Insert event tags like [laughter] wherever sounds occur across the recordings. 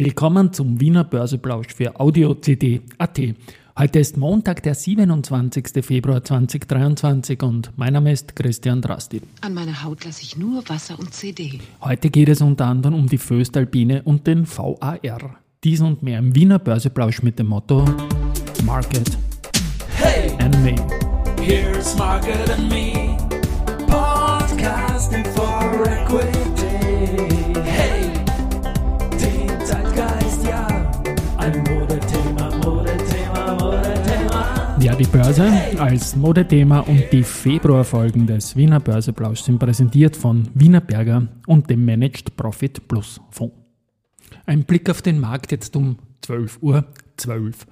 Willkommen zum Wiener Börseplausch für Audio CD.at. Heute ist Montag, der 27. Februar 2023 und mein Name ist Christian Drasti. An meiner Haut lasse ich nur Wasser und CD. Heute geht es unter anderem um die Föstalpine und den VAR. Dies und mehr im Wiener Börseplausch mit dem Motto Market Hey, and Me. here's Margaret and me. Die Börse als Modethema und die Februarfolgen des Wiener Börseplausch sind präsentiert von Wiener Berger und dem Managed Profit Plus Fonds. Ein Blick auf den Markt jetzt um 12 Uhr 12.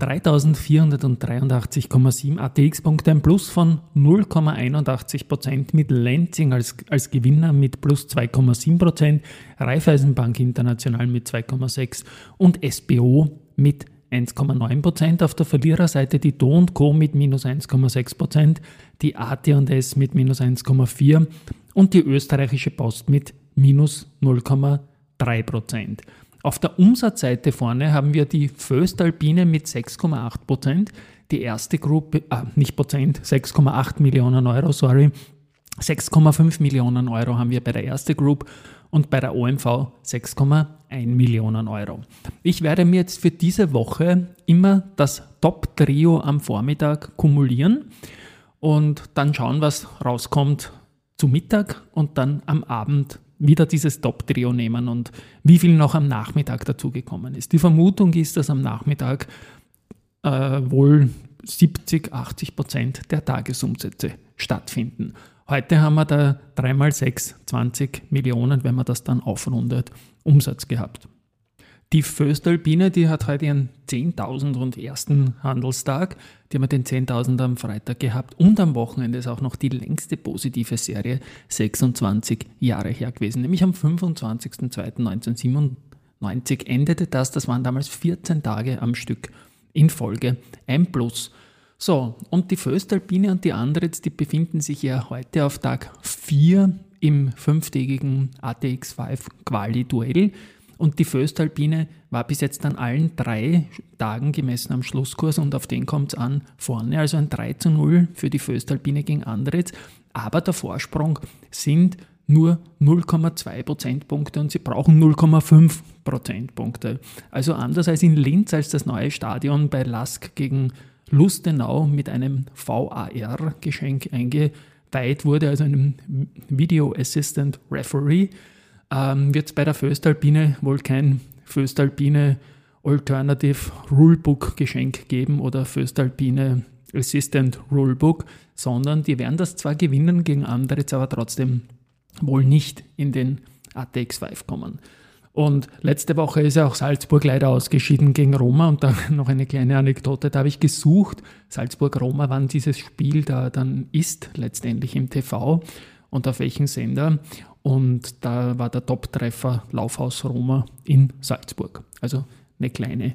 3483,7 ATX-Punkte, ein Plus von 0,81% mit Lenzing als, als Gewinner mit plus 2,7%, Raiffeisenbank International mit 2,6% und SBO mit 1,9%. Auf der Verliererseite die Do Co. mit minus 1,6%, die AT&S mit minus 1,4% und die österreichische Post mit minus 0,3%. Auf der Umsatzseite vorne haben wir die Föstalpine mit 6,8%, die erste Gruppe, ah, nicht Prozent, 6,8 Millionen Euro, sorry, 6,5 Millionen Euro haben wir bei der ersten Group und bei der OMV 6,1 Millionen Euro. Ich werde mir jetzt für diese Woche immer das Top-Trio am Vormittag kumulieren und dann schauen, was rauskommt zu Mittag und dann am Abend wieder dieses Top-Trio nehmen und wie viel noch am Nachmittag dazugekommen ist. Die Vermutung ist, dass am Nachmittag äh, wohl 70, 80 Prozent der Tagesumsätze stattfinden. Heute haben wir da 3 mal 6, 20 Millionen, wenn man das dann aufrundet, Umsatz gehabt. Die Föstalpine, die hat heute ihren 10.000 und ersten Handelstag. Die haben den 10.000 am Freitag gehabt und am Wochenende ist auch noch die längste positive Serie 26 Jahre her gewesen. Nämlich am 25.02.1997 endete das. Das waren damals 14 Tage am Stück in Folge ein Plus. So, und die Föstalpine und die Andritz, die befinden sich ja heute auf Tag 4 im fünftägigen ATX5 Quali-Duell. Und die Föstalpine war bis jetzt an allen drei Tagen gemessen am Schlusskurs und auf den kommt es an vorne. Also ein 3 zu 0 für die Föstalpine gegen Andritz. Aber der Vorsprung sind nur 0,2 Prozentpunkte und sie brauchen 0,5 Prozentpunkte. Also anders als in Linz, als das neue Stadion bei Lask gegen Lustenau mit einem VAR-Geschenk eingeweiht wurde, also einem Video Assistant Referee ähm, wird es bei der Föstalpine wohl kein Föstalpine Alternative Rulebook Geschenk geben oder Föstalpine Assistant Rulebook, sondern die werden das zwar gewinnen gegen andere, aber trotzdem wohl nicht in den ATX 5 kommen. Und letzte Woche ist ja auch Salzburg leider ausgeschieden gegen Roma. Und dann [laughs] noch eine kleine Anekdote, da habe ich gesucht, Salzburg-Roma, wann dieses Spiel da dann ist, letztendlich im TV und auf welchen Sender. Und da war der Top-Treffer Laufhaus Roma in Salzburg. Also eine kleine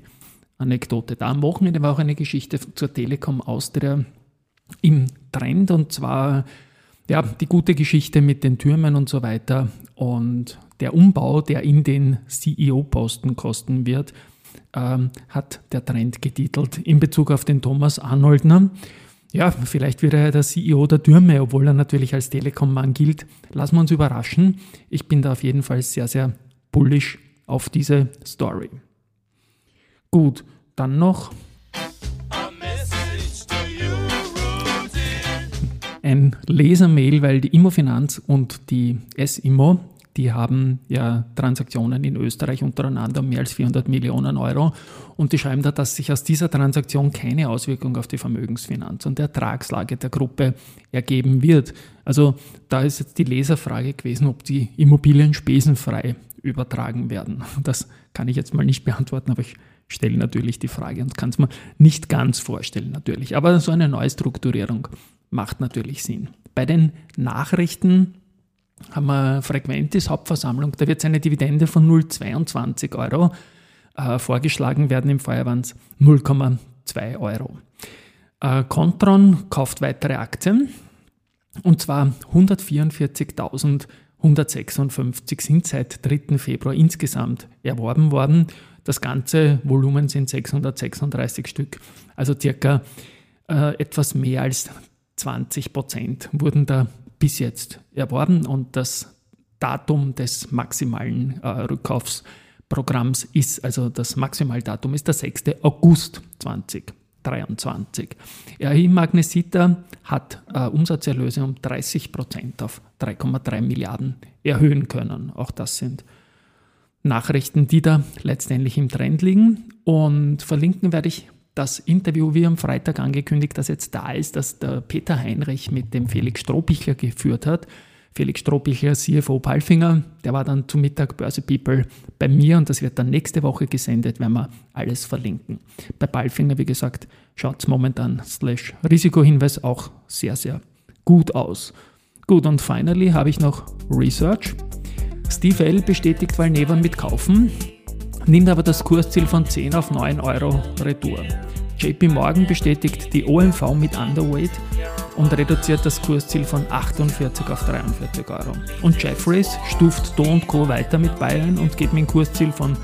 Anekdote. Da am Wochenende war auch eine Geschichte zur Telekom Austria im Trend und zwar ja, die gute Geschichte mit den Türmen und so weiter und der Umbau, der in den CEO-Posten kosten wird, ähm, hat der Trend getitelt in Bezug auf den Thomas Arnoldner. Ja, vielleicht wird er der CEO der Türme, obwohl er natürlich als Telekom-Mann gilt. Lassen wir uns überraschen. Ich bin da auf jeden Fall sehr, sehr bullish auf diese Story. Gut, dann noch ein Lesermail, weil die Immofinanz und die S-Immo, die haben ja Transaktionen in Österreich untereinander um mehr als 400 Millionen Euro und die schreiben da, dass sich aus dieser Transaktion keine Auswirkung auf die Vermögensfinanz und Ertragslage der Gruppe ergeben wird. Also da ist jetzt die Leserfrage gewesen, ob die Immobilien spesenfrei übertragen werden. Das kann ich jetzt mal nicht beantworten, aber ich stelle natürlich die Frage und kann es mir nicht ganz vorstellen natürlich. Aber so eine Neustrukturierung macht natürlich Sinn. Bei den Nachrichten haben wir Frequentis Hauptversammlung, da wird eine Dividende von 0,22 Euro äh, vorgeschlagen werden, im Vorjahr waren es 0,2 Euro. Äh, Contron kauft weitere Aktien und zwar 144.000 156 sind seit 3. Februar insgesamt erworben worden. Das ganze Volumen sind 636 Stück, also circa äh, etwas mehr als 20 Prozent wurden da bis jetzt erworben und das Datum des maximalen äh, Rückkaufsprogramms ist, also das Maximaldatum ist der 6. August 2023. RI Magnesita hat äh, Umsatzerlöse um 30 Prozent auf 3,3 Milliarden erhöhen können. Auch das sind Nachrichten, die da letztendlich im Trend liegen. Und verlinken werde ich das Interview, wie am Freitag angekündigt, das jetzt da ist, das der Peter Heinrich mit dem Felix Strohbichler geführt hat. Felix Strohbichler, CFO Palfinger, der war dann zum Mittag Börse People bei mir und das wird dann nächste Woche gesendet, werden wir alles verlinken. Bei Palfinger, wie gesagt, schaut es momentan slash Risikohinweis auch sehr, sehr gut aus. Gut, und finally habe ich noch Research. Steve L. bestätigt Valnevan mit Kaufen, nimmt aber das Kursziel von 10 auf 9 Euro Retour. JP Morgan bestätigt die OMV mit Underweight und reduziert das Kursziel von 48 auf 43 Euro. Und Jeffries stuft Do Co. weiter mit Bayern und geht mit dem Kursziel von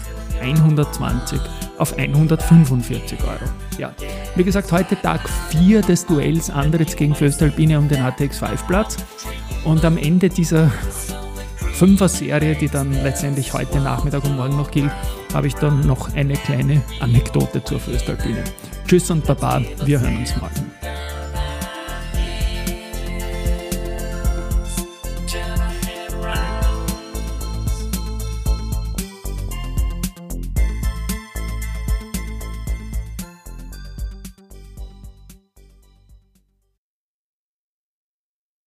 120 auf 145 Euro. Ja, wie gesagt, heute Tag 4 des Duells Andritz gegen Föstalpine um den ATX 5 Platz. Und am Ende dieser Fünfer-Serie, die dann letztendlich heute Nachmittag und morgen noch gilt, habe ich dann noch eine kleine Anekdote zur Föstalpine. Tschüss und Baba, wir hören uns morgen.